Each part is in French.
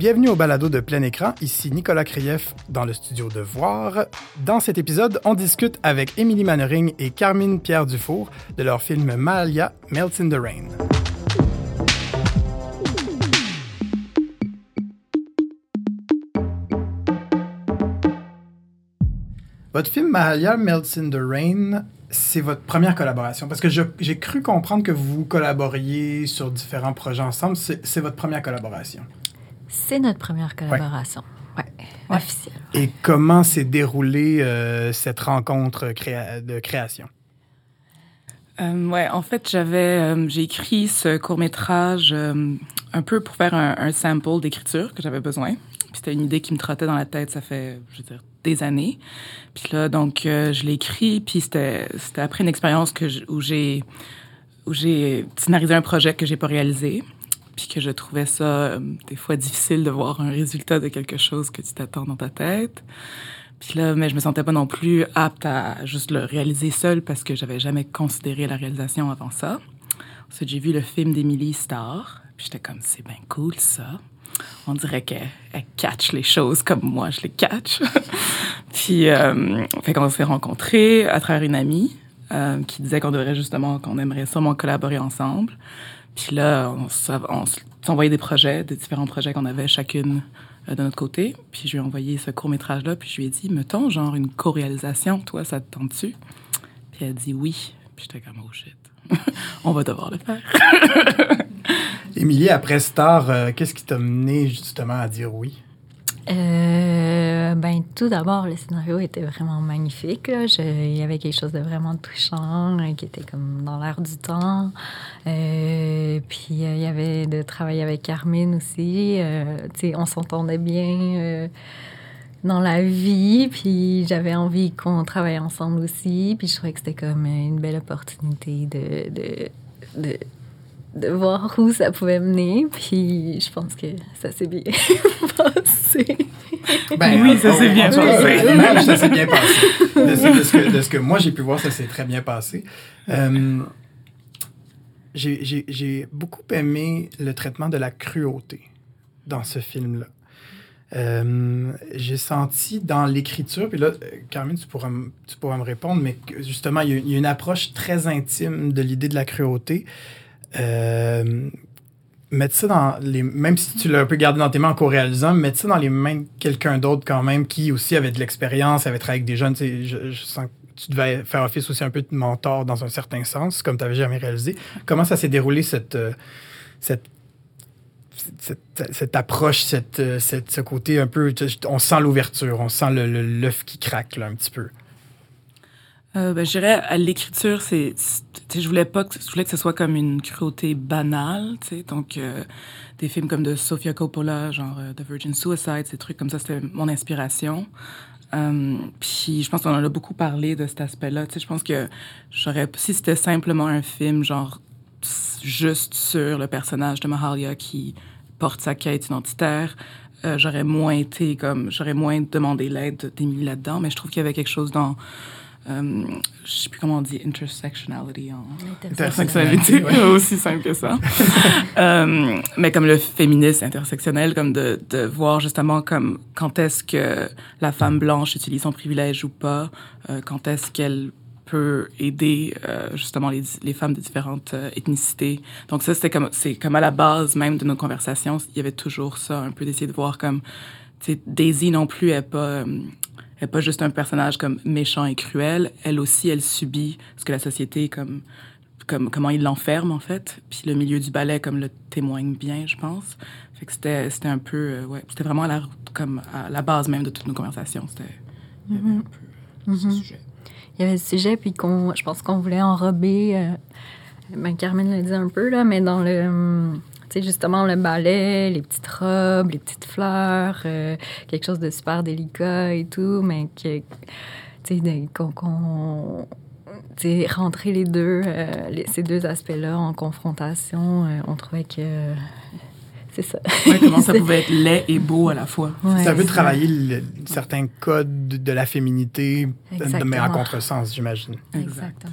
Bienvenue au balado de plein écran. Ici Nicolas Krief dans le studio de Voir. Dans cet épisode, on discute avec Émilie Mannering et Carmine Pierre Dufour de leur film Malia Melts in the Rain. Votre film Mahalia Melts in the Rain, c'est votre première collaboration. Parce que j'ai cru comprendre que vous collaboriez sur différents projets ensemble. C'est votre première collaboration. C'est notre première collaboration. Ouais. officielle. Et comment s'est déroulée euh, cette rencontre de création? Euh, ouais, en fait, j'avais, euh, j'ai écrit ce court métrage euh, un peu pour faire un, un sample d'écriture que j'avais besoin. C'était une idée qui me trottait dans la tête, ça fait, je veux dire, des années. Puis là, donc, euh, je l'ai écrit, puis c'était, c'était après une expérience que où j'ai où j'ai scénarisé un projet que j'ai pas réalisé, puis que je trouvais ça euh, des fois difficile de voir un résultat de quelque chose que tu t'attends dans ta tête. Puis là, mais je me sentais pas non plus apte à juste le réaliser seul parce que j'avais jamais considéré la réalisation avant ça. Ensuite, j'ai vu le film d'Emily Starr, puis j'étais comme c'est bien cool ça on dirait qu'elle catch les choses comme moi je les catch. puis, euh, fait qu'on s'est rencontrés à travers une amie euh, qui disait qu'on devrait justement, qu'on aimerait sûrement collaborer ensemble. Puis là, on, s'envoyait des projets, des différents projets qu'on avait chacune euh, de notre côté. Puis je lui ai envoyé ce court-métrage-là, puis je lui ai dit, mettons, genre une co-réalisation, toi, ça te tente-tu? Puis elle a dit oui. Puis j'étais comme, oh shit, on va devoir le faire. Émilie, après Star, euh, qu'est-ce qui t'a mené justement à dire oui? Euh, ben, tout d'abord, le scénario était vraiment magnifique. il y avait quelque chose de vraiment touchant euh, qui était comme dans l'air du temps. puis il y avait de travailler avec Carmine aussi. on s'entendait bien dans la vie. Puis j'avais envie qu'on travaille ensemble aussi. Puis je trouvais que c'était comme une belle opportunité de voir où ça pouvait mener. Puis je pense que ça s'est bien passé. Ben, oui, ça s'est bien passé. ça s'est bien passé. De, ce que, de, ce que, moi j'ai pu voir, ça s'est très bien passé. Euh, j'ai beaucoup aimé le traitement de la cruauté dans ce film-là. Euh, j'ai senti dans l'écriture, puis là, Carmine, tu pourras, tu pourras me répondre, mais justement, il y, a, une approche très intime de l'idée de la cruauté euh, mettre ça dans les. Même si tu l'as un peu gardé dans tes mains en co-réalisant, mettre ça dans les mains de quelqu'un d'autre quand même qui aussi avait de l'expérience, avait travaillé avec des jeunes. Je, je sens que tu devais faire office aussi un peu de mentor dans un certain sens, comme tu n'avais jamais réalisé. Comment ça s'est déroulé cette, euh, cette cette, approche, cette, cette, ce côté un peu, on sent l'ouverture, on sent l'œuf qui craque là, un petit peu. Euh, ben, je dirais à l'écriture, c'est, je voulais pas que, je voulais que ce soit comme une cruauté banale, tu sais, donc euh, des films comme de Sofia Coppola, genre euh, The Virgin Suicide, ces trucs comme ça, c'était mon inspiration. Euh, puis je pense qu'on en a beaucoup parlé de cet aspect-là, tu sais, je pense que j'aurais, si c'était simplement un film genre juste sur le personnage de Mahalia qui porte sa quête identitaire, euh, j'aurais moins été comme, j'aurais moins demandé l'aide d'Emily là-dedans, mais je trouve qu'il y avait quelque chose dans euh, je sais plus comment on dit intersectionality en intersectionnalité, aussi simple que ça. euh, mais comme le féminisme intersectionnel, comme de, de voir justement comme quand est-ce que la femme blanche utilise son privilège ou pas, euh, quand est-ce qu'elle peut aider euh, justement les, les, femmes de différentes euh, ethnicités. Donc ça, c'était comme c'est comme à la base même de nos conversations, il y avait toujours ça, un peu d'essayer de voir comme, tu sais, Daisy non plus est pas n'est pas juste un personnage comme méchant et cruel. Elle aussi, elle subit ce que la société comme comme comment il l'enferme en fait. Puis le milieu du ballet comme le témoigne bien, je pense. Fait que c'était c'était un peu euh, ouais, c'était vraiment à la comme à la base même de toutes nos conversations. C'était il y avait un peu ce mm-hmm. sujet. Il y avait ce sujet puis qu'on je pense qu'on voulait enrober. Euh, ben Carmen l'a dit un peu là, mais dans le sais, justement, le ballet, les petites robes, les petites fleurs, euh, quelque chose de super délicat et tout, mais que, tu sais, qu'on rentrer les deux, euh, ces deux aspects-là en confrontation, euh, on trouvait que c'est ça. comment ça pouvait être laid et beau à la fois. ça veut travailler certains codes de la féminité, mais en contresens, j'imagine. Exactement.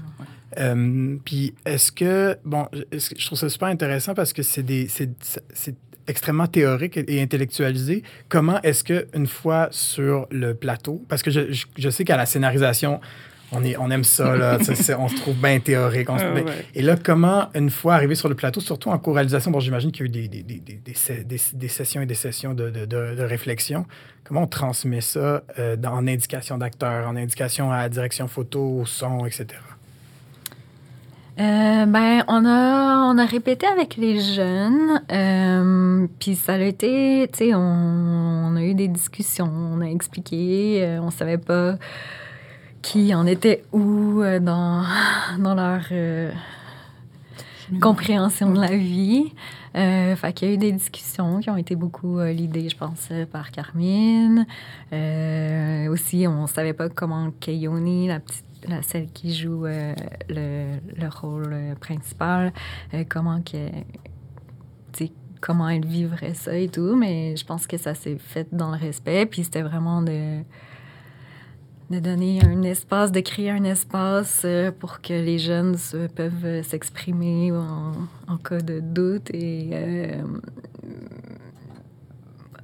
Euh, puis est-ce que, bon, je trouve ça super intéressant parce que c'est des, c'est, extrêmement théorique et intellectualisé. Comment est-ce que une fois sur le plateau, parce que je, je, je sais qu'à la scénarisation, on, est, on aime ça, là, on se trouve bien théorique. On se... Ah ouais. Et là, comment, une fois arrivé sur le plateau, surtout en co-réalisation, bon, j'imagine qu'il y a eu des, des, des, des, sessions et des sessions de, de, de, de réflexion, comment on transmet ça euh, dans, en indication d'acteur, en indication à la direction photo, au son, etc.? Euh, ben, on a, on a répété avec les jeunes, euh, puis ça a été, tu sais, on, on, a eu des discussions, on a expliqué, euh, on savait pas qui en était où euh, dans, dans leur compréhension de la vie. Euh, fait qu'il y a eu des discussions qui ont été beaucoup euh, l'idée, je pense, par Carmine. Euh, aussi, on savait pas comment Kayoni, la petite la, celle qui joue le, le, rôle euh, principal, euh, comment que, comment elle vivrait ça et tout, mais je pense que ça s'est fait dans le respect, puis c'était vraiment de, de donner un espace, de créer un espace euh, pour que les jeunes peuvent s'exprimer en, cas de doute et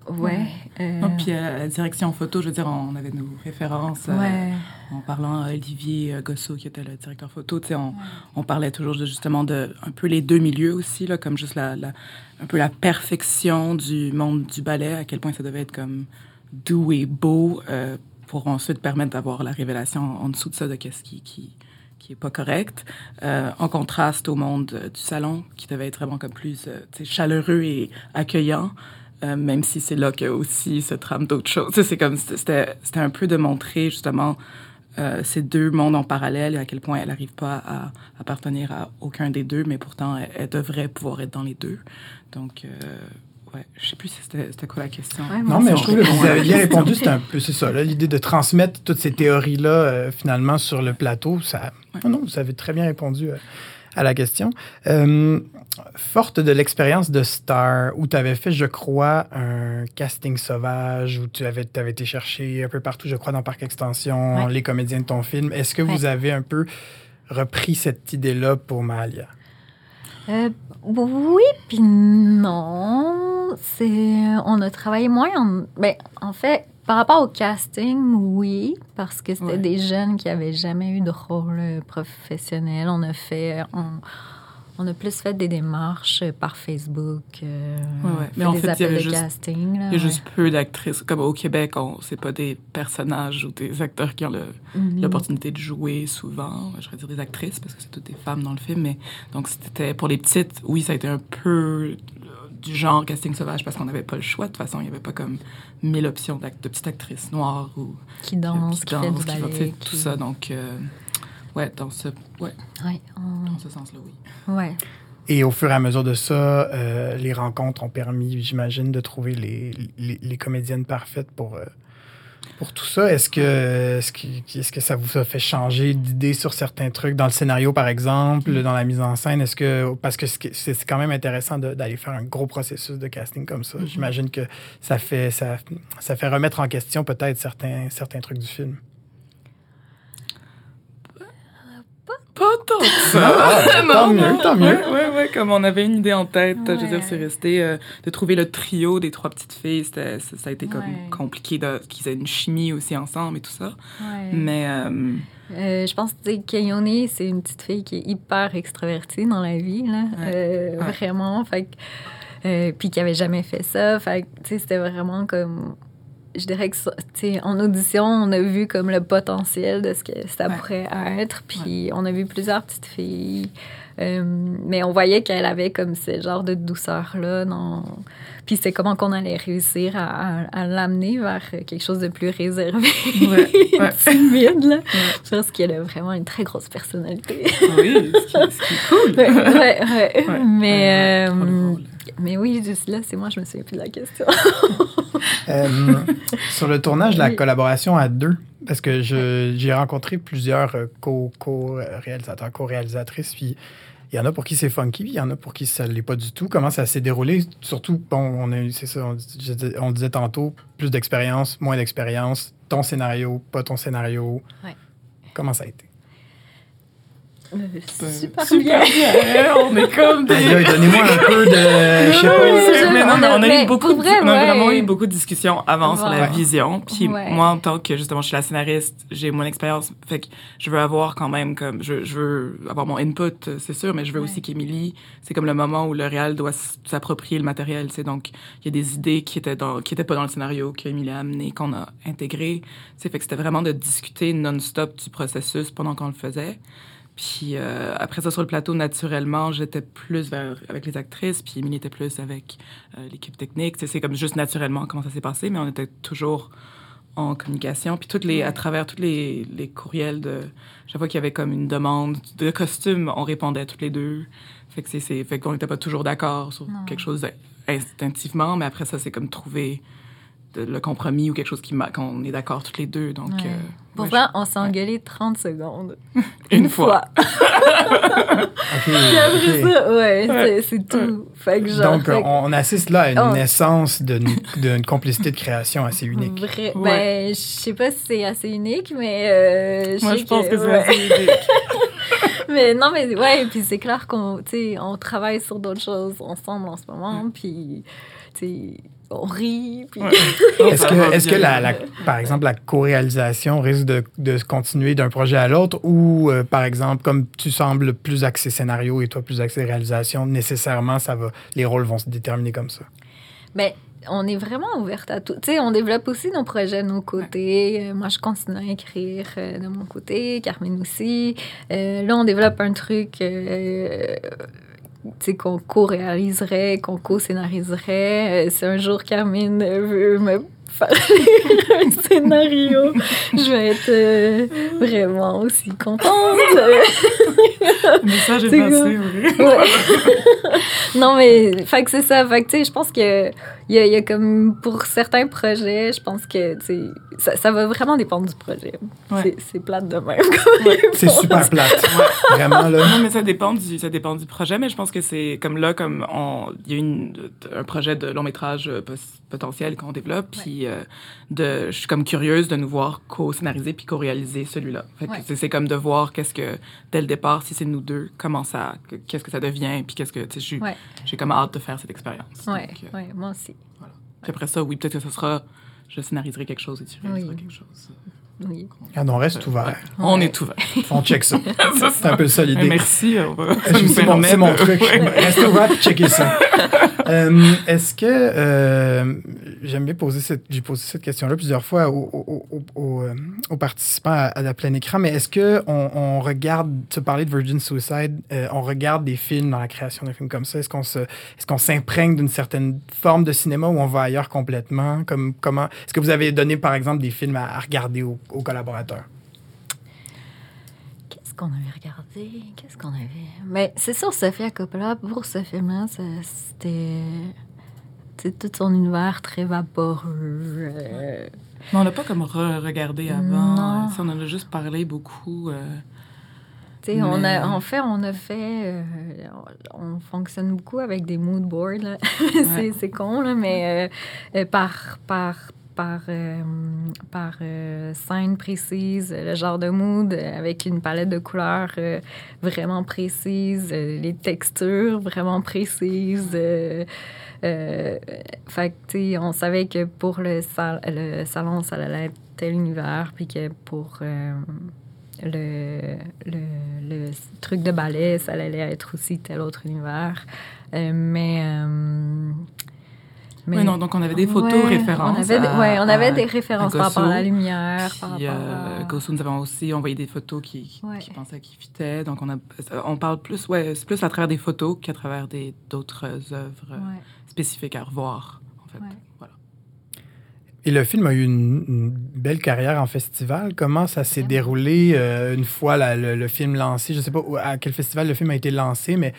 Ouais. Euh... Oh, puis la direction photo, je veux dire, on avait nos références ouais. euh, en parlant à Olivier Gossot, qui était le directeur photo. Tu sais, on, ouais. on parlait toujours de, justement de un peu les deux milieux aussi, là, comme juste la, la, un peu la perfection du monde du ballet, à quel point ça devait être comme doux et beau euh, pour ensuite permettre d'avoir la révélation en dessous de ça de qu'est-ce qui, qui qui est pas correct, euh, en contraste au monde euh, du salon, qui devait être vraiment comme plus euh, chaleureux et accueillant. Euh, même si c'est là que aussi se trame d'autres choses. C'est comme c'était c'était un peu de montrer justement euh, ces deux mondes en parallèle et à quel point elle n'arrive pas à appartenir à aucun des deux, mais pourtant elle, elle, devrait pouvoir être dans les deux. Donc euh, ouais, je sais plus si c'était quoi la question. Ouais, non, mais je trouve que vous avez bien répondu. C'est un peu c'est ça, l'idée de transmettre toutes ces théories là euh, finalement sur le plateau. Ça, ouais. non, non, vous avez très bien répondu euh, à la question. Euh, forte de l'expérience de Star, où tu avais fait, je crois, un casting sauvage, où tu avais, avais été chercher un peu partout, je crois, dans Parc Extension, ouais. les comédiens de ton film. Est-ce que ouais. vous avez un peu repris cette idée-là pour Malia? Euh, oui, puis non. C'est, on a travaillé moins. En, ben, en fait, par rapport au casting, oui, parce que c'était ouais. des jeunes qui avaient jamais eu de rôle professionnel. On a fait, on, on a plus fait des démarches par Facebook, euh, ouais, ouais. Mais en fait, il y avait juste, casting. Là, il y a juste peu d'actrices. Comme au Québec, on c'est pas des personnages ou des acteurs qui ont l'opportunité mm -hmm. de jouer souvent. Je vais dire des actrices parce que c'est toutes des femmes dans le film. Mais donc c'était pour les petites, oui, ça a été un peu du genre casting sauvage parce qu'on n'avait pas le choix. De toute façon, il n'y avait pas comme mille options de petites actrices noires ou qui dansent, qui, dansent, qui, ballet, qui tout ça. Donc, euh, ouais, dans ce, ouais, ouais on... dans ce sens-là, oui. Ouais. Et au fur et à mesure de ça, euh, les rencontres ont permis, j'imagine, de trouver les, les, les, comédiennes parfaites pour, euh, pour tout ça. Est-ce que, est-ce que, est que ça vous a fait changer d'idée sur certains trucs? Dans le scénario, par exemple, mm. dans la mise en scène? Est-ce que, parce que c'est quand même intéressant d'aller faire un gros processus de casting comme ça. Mm -hmm. J'imagine que ça fait, ça, ça fait remettre en question peut-être certains, certains trucs du film. Pas tant que ça. Ah, non, tant mieux, tant mieux. Ouais, ouais, ouais, comme on avait une idée en tête, ouais. je veux dire, c'est resté euh, de trouver le trio des trois petites filles. Ça, ça, a été comme ouais. compliqué qu'ils aient une chimie aussi ensemble et tout ça. Mais. Euh, euh, je pense que Kayone, c'est une petite fille qui est hyper extravertie dans la vie, là. Euh, vraiment. Fait que, puis qui avait jamais fait ça. Fait que, c'était vraiment comme je dirais que, tu en audition, on a vu comme le potentiel de ce que ça ouais. pourrait être. Puis ouais. on a vu plusieurs petites filles. Euh, mais on voyait qu'elle avait comme ce genre de douceur-là. Non... Puis c'est comment qu'on allait réussir à, à, à l'amener vers quelque chose de plus réservé, ouais. timide. Là. Parce qu'elle a vraiment une très grosse personnalité. oui, ce qui, ce qui est cool. ouais, mais, euh, mais oui, juste là, c'est moi, je me souviens plus de la question. euh, sur le tournage, la oui. collaboration à deux, parce que j'ai rencontré plusieurs co-réalisateurs, co co-réalisatrices, puis il y en a pour qui c'est funky, il y en a pour qui ça ne l'est pas du tout. Comment ça s'est déroulé? Surtout, bon, on a c'est ça, on, on, disait tantôt, plus d'expérience, moins d'expérience, ton scénario, pas ton scénario. Ouais. Comment ça a été? Euh, super, Super bien. On est comme des. Donnez-moi un peu de. Je sais pas. c'est- mais non, mais on a Mais eu beaucoup, de- on a vraiment eu beaucoup de discussions avant sur la Ouais. vision. Puis Ouais. moi, en tant que justement, je suis la scénariste, j'ai mon expérience, fait que je veux avoir quand même comme, je, je veux avoir mon input, c'est sûr, mais je veux Ouais. aussi qu'Émilie, c'est comme le moment où le réal doit s'approprier le matériel, c'est donc il y a des idées qui étaient dans, qui étaient pas dans le scénario qu'Émilie a amené, qu'on a intégré. C'est fait que c'était vraiment de discuter non-stop du processus pendant qu'on le faisait. Puis euh, après ça, sur le plateau, naturellement, j'étais plus vers, avec les actrices, puis Émilie était plus avec euh, l'équipe technique. C'est comme juste naturellement comment ça s'est passé, mais on était toujours en communication. Puis toutes les, à travers tous les, les courriels de... Chaque fois qu'il y avait comme une demande de costume, on répondait toutes les deux. Fait que c'est, c'est, fait qu'on n'était pas toujours d'accord sur Non. quelque chose instinctivement, mais après ça, c'est comme trouver de- le compromis ou quelque chose qui qu'on est d'accord toutes les deux. Donc, Ouais. euh, Pour ouais, vrai, on s'est engueulé 30 secondes. une fois. Puis après ça, ouais, Ouais. c'est- tout. Fait que genre. Donc, fait que- on assiste là à une Oh. naissance d'une d'une complicité de création assez unique. Vrai. Ouais. Ben, je sais pas si c'est assez unique, mais. euh, Moi, je pense que, c'est ouais. assez unique. Mais non, mais ouais, puis c'est clair qu'on tu sais, on travaille sur d'autres choses ensemble en ce moment, puis on rit, puis. Ouais. Est-ce que, est-ce que bien. la, la- par exemple, la co-réalisation risque de, continuer d'un projet à l'autre ou, euh, par exemple, comme tu sembles plus axé scénario et toi plus axé réalisation, nécessairement, ça va, les rôles vont se déterminer comme ça? Ben, on est vraiment ouverte à tout. Tu sais, on développe aussi nos projets de nos côtés. Euh, moi, je continue à écrire euh, de mon côté, Carmen aussi. Euh, là, on développe un truc. Qu'on co-réaliserait, qu'on co-scénariserait. Euh, si un jour Carmine veut me faire un scénario, je vais être euh, vraiment aussi contente. Message est C'est passé, oui. Ouais. non, mais, fait que c'est ça. Fait que, tu sais, je pense que il y, a, il y a comme pour certains projets, je pense que, ça, ça va vraiment dépendre du projet. Ouais. C'est- plate de même. C'est super plate. Vraiment, là. Non, mais ça dépend du, ça dépend du projet, mais je pense que c'est comme là, comme on, il y a une, un projet de long métrage euh, potentiel qu'on développe, puis euh, de, je suis comme curieuse de nous voir co-scénariser puis co-réaliser celui-là. Ouais. c'est, c'est comme de voir qu'est-ce que, dès le départ, si c'est nous deux, comment ça, que- qu'est-ce que ça devient, puis qu'est-ce que, tu sais, Ouais. j'ai comme hâte de faire cette expérience. Ouais, Donc, euh, ouais, moi aussi. Puis après ça, oui, peut-être que ce sera, je scénariserai quelque chose et tu réaliseras Oui. quelque chose. Oui. Regarde, on reste ouvert. On Ouais. est ouvert. On check ça. C'est un peu ça l'idée. Merci. On va, ça C'est mon, mon truc. Ouais. Restez ouvert et checker ça. Euh, Est-ce que euh, j'aime bien poser cette j'ai posé cette question-là plusieurs fois aux, aux- aux- aux, euh, aux participants à, à la pleine écran, mais est-ce que on, on regarde, tu parlais de Virgin Suicide, euh, on regarde des films dans la création d'un film comme ça, est-ce qu'on se est-ce qu'on s'imprègne d'une certaine forme de cinéma ou on va ailleurs complètement? Comme comment est-ce que vous avez donné par exemple des films à, à regarder aux, aux collaborateurs Qu'est-ce qu'on avait regardé? Qu'est-ce qu'on avait? Mais c'est sûr, Sophia Coppola, pour ce film-là, c'était. sais, tout son univers très vaporeux. euh, Mais on l'a pas comme re-regardé avant. Non. Euh, On en a juste parlé beaucoup. euh, Tu sais, on Mais- a, en fait, on a fait. euh, on, on fonctionne beaucoup avec des mood boards. c'est, c'est con, là, mais euh, par. par par, euh, par euh, scène précise, le genre de mood euh, avec une palette de couleurs vraiment précise, les textures vraiment précises. fait que, on savait que pour le, sal- le salon, ça allait être tel univers, puis que pour le, le, le truc de ballet, ça allait être aussi tel autre univers. Mais, mais- Oui, non, donc on avait des photos Ouais, références. On avait, des- à- ouais, on avait à- des références par rapport à la lumière, par Puis, rapport euh, à... Gossou, nous avons aussi envoyé des photos qui, qui, Ouais. qui pensaient qu'ils fitaient. Donc, on, a, on parle plus, ouais, c'est plus à travers des photos qu'à travers des, d'autres œuvres euh, Ouais. spécifiques à revoir, en fait. Ouais. Voilà. Et le film a eu une, une belle carrière en festival. Comment ça s'est déroulé euh, une fois la- le, le film lancé? Je ne sais pas où- à quel festival le film a été lancé, mais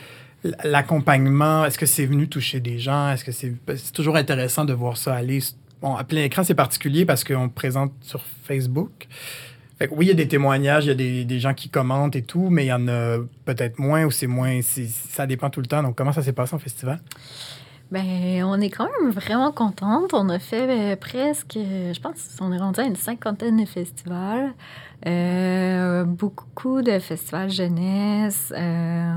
l'accompagnement, est-ce que c'est venu toucher des gens? Est-ce que c'est toujours intéressant de voir ça aller? Bon, à plein écran, c'est particulier parce qu'on présente sur Facebook. Oui, il y a des témoignages, il y a des, des gens qui commentent et tout, mais il y en a peut-être moins ou c'est moins. Ça dépend tout le temps. Donc, comment ça s'est passé en festival? Ben, on est quand même vraiment contente. On a fait euh, presque, je pense, on est rendu à une cinquantaine de festivals. Euh, beaucoup de festivals jeunesse. Euh,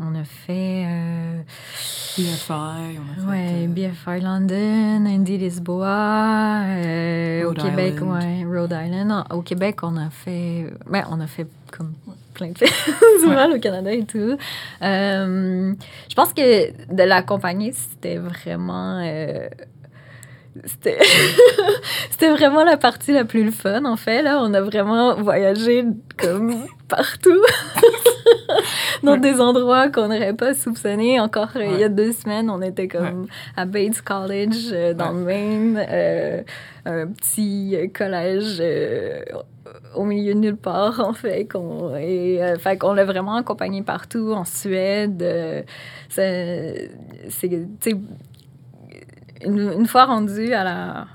on a fait. Euh, BFI, on a fait. Ouais, BFI London, Indie Lisboa. au Québec, ouais, Rhode Island. Au Québec, on a fait. Ben, on a fait comme plein de festivals au Canada et tout. je pense que de l'accompagner, c'était vraiment c'était c'était vraiment la partie la plus fun en fait là on a vraiment voyagé comme partout dans des endroits qu'on n'aurait pas soupçonné encore ouais. il y a deux semaines on était comme ouais. à Bates College euh, dans le Maine euh, un petit collège euh, au milieu de nulle part en fait qu'on et euh, fait qu'on l'a vraiment accompagné partout en Suède euh, c'est c'est une, une, fois rendu à la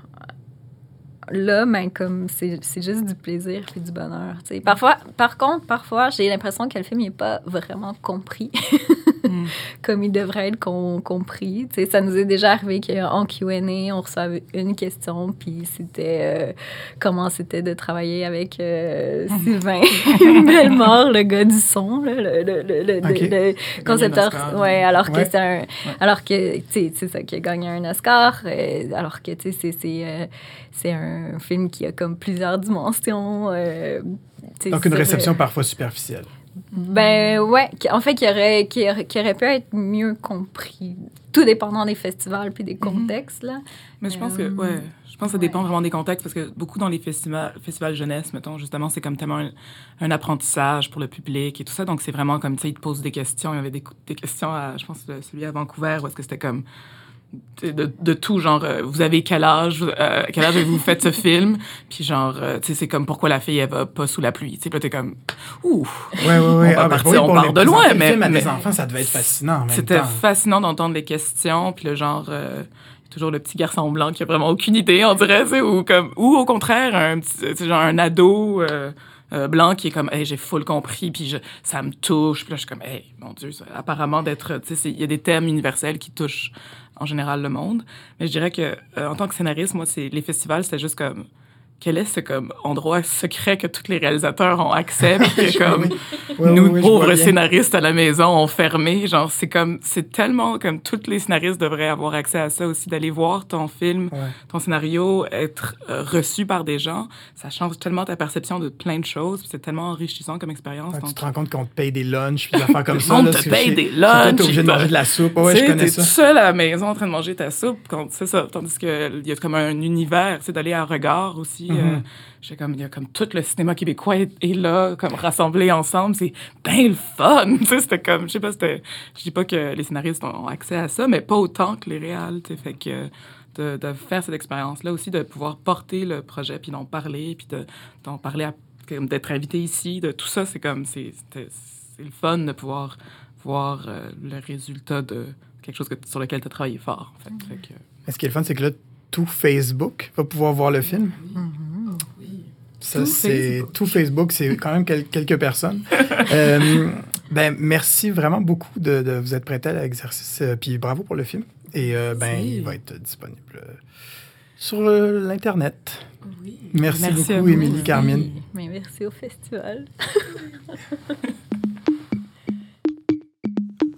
là ben comme c'est juste du plaisir et du bonheur sais. parfois par contre parfois j'ai l'impression que le film n'est pas vraiment compris mm. comme il devrait être com compris sais. ça nous est déjà arrivé qu'en Q&A on reçoit une question puis c'était euh, comment c'était de travailler avec euh, Sylvain Bellemare le gars du son là, le, le, le, okay. le concepteur ouais alors ouais. que c'est un ouais. alors que tu sais c'est ça qui a gagné un Oscar euh, alors que tu sais c'est euh, c'est un film qui a comme plusieurs dimensions. Euh, Donc une réception parfois superficielle. Ben ouais, en fait, qui aurait, qui, aurait, qui aurait pu être mieux compris, tout dépendant des festivals puis des contextes. Là. Mais je pense que, ouais, je pense que ça dépend ouais. vraiment des contextes parce que beaucoup dans les festivals, festivals jeunesse, mettons, justement, c'est comme tellement un, un, apprentissage pour le public et tout ça. Donc c'est vraiment comme, tu sais, ils te posent des questions. Il y avait des, des questions à, je pense, celui à Vancouver où est-ce que c'était comme de, de, tout genre euh, vous avez quel âge euh, quel âge avez-vous fait ce film? Puis genre euh, tu sais c'est comme pourquoi la fille elle va pas sous la pluie tu sais. T'es comme ouh ouais, ouais, ouais. on, va ah, partir, oui, on part de loin mais, mais... mais les enfants ça devait être fascinant c'était fascinant d'entendre les questions puis le genre euh, toujours le petit garçon blanc qui a vraiment aucune idée on dirait ou comme ou au contraire un petit genre un ado euh, euh, blanc qui est comme hey, j'ai full compris puis je, ça me touche puis là je suis comme hey mon dieu ça, apparemment d'être tu sais il y a des thèmes universels qui touchent en général le monde. Mais je dirais que euh, en tant que scénariste moi c'est les festivals c'était juste comme quel est ce comme endroit secret que tous les réalisateurs ont accès puis que comme oui. Nous oui, pauvres scénaristes à la maison ont fermé. Genre c'est comme c'est tellement comme tous les scénaristes devraient avoir accès à ça aussi d'aller voir ton film ton scénario être euh, reçu par des gens. Ça change tellement ta perception de plein de choses c'est tellement enrichissant comme expérience. Donc... tu te rends compte qu'on te paye des lunchs puis des affaires comme ça on là, te paye des lunchs t'es obligé de manger de la soupe. Ouais, je connais t'es ça. seul à la maison en train de manger ta soupe c'est ça. Tandis que il y a comme un univers c'est d'aller à regard aussi J'ai comme il y a comme tout le cinéma québécois est, est là comme rassemblé ensemble. C'est bien le fun tu sais c'était comme je sais pas c'était je dis pas que les scénaristes ont accès à ça mais pas autant que les réals tu sais fait que de, de, faire cette expérience là aussi de pouvoir porter le projet puis d'en parler puis de d'en parler à, d'être invité ici de tout ça c'est comme c'est c'est le fun de pouvoir voir euh, le résultat de quelque chose que, sur lequel tu as travaillé fort en fait, Mm-hmm. fait que... mais ce qui est le fun c'est que là tout Facebook va pouvoir voir le film. Mm-hmm. Ça, c'est tout Facebook, c'est quand même quel, quelques personnes. euh, ben, merci vraiment beaucoup de, de vous être prêté à l'exercice. Euh, puis bravo pour le film. Et euh, ben, il va être disponible sur l'Internet. Oui. Merci, merci beaucoup, Émilie Carmine. Oui. Mais merci au festival.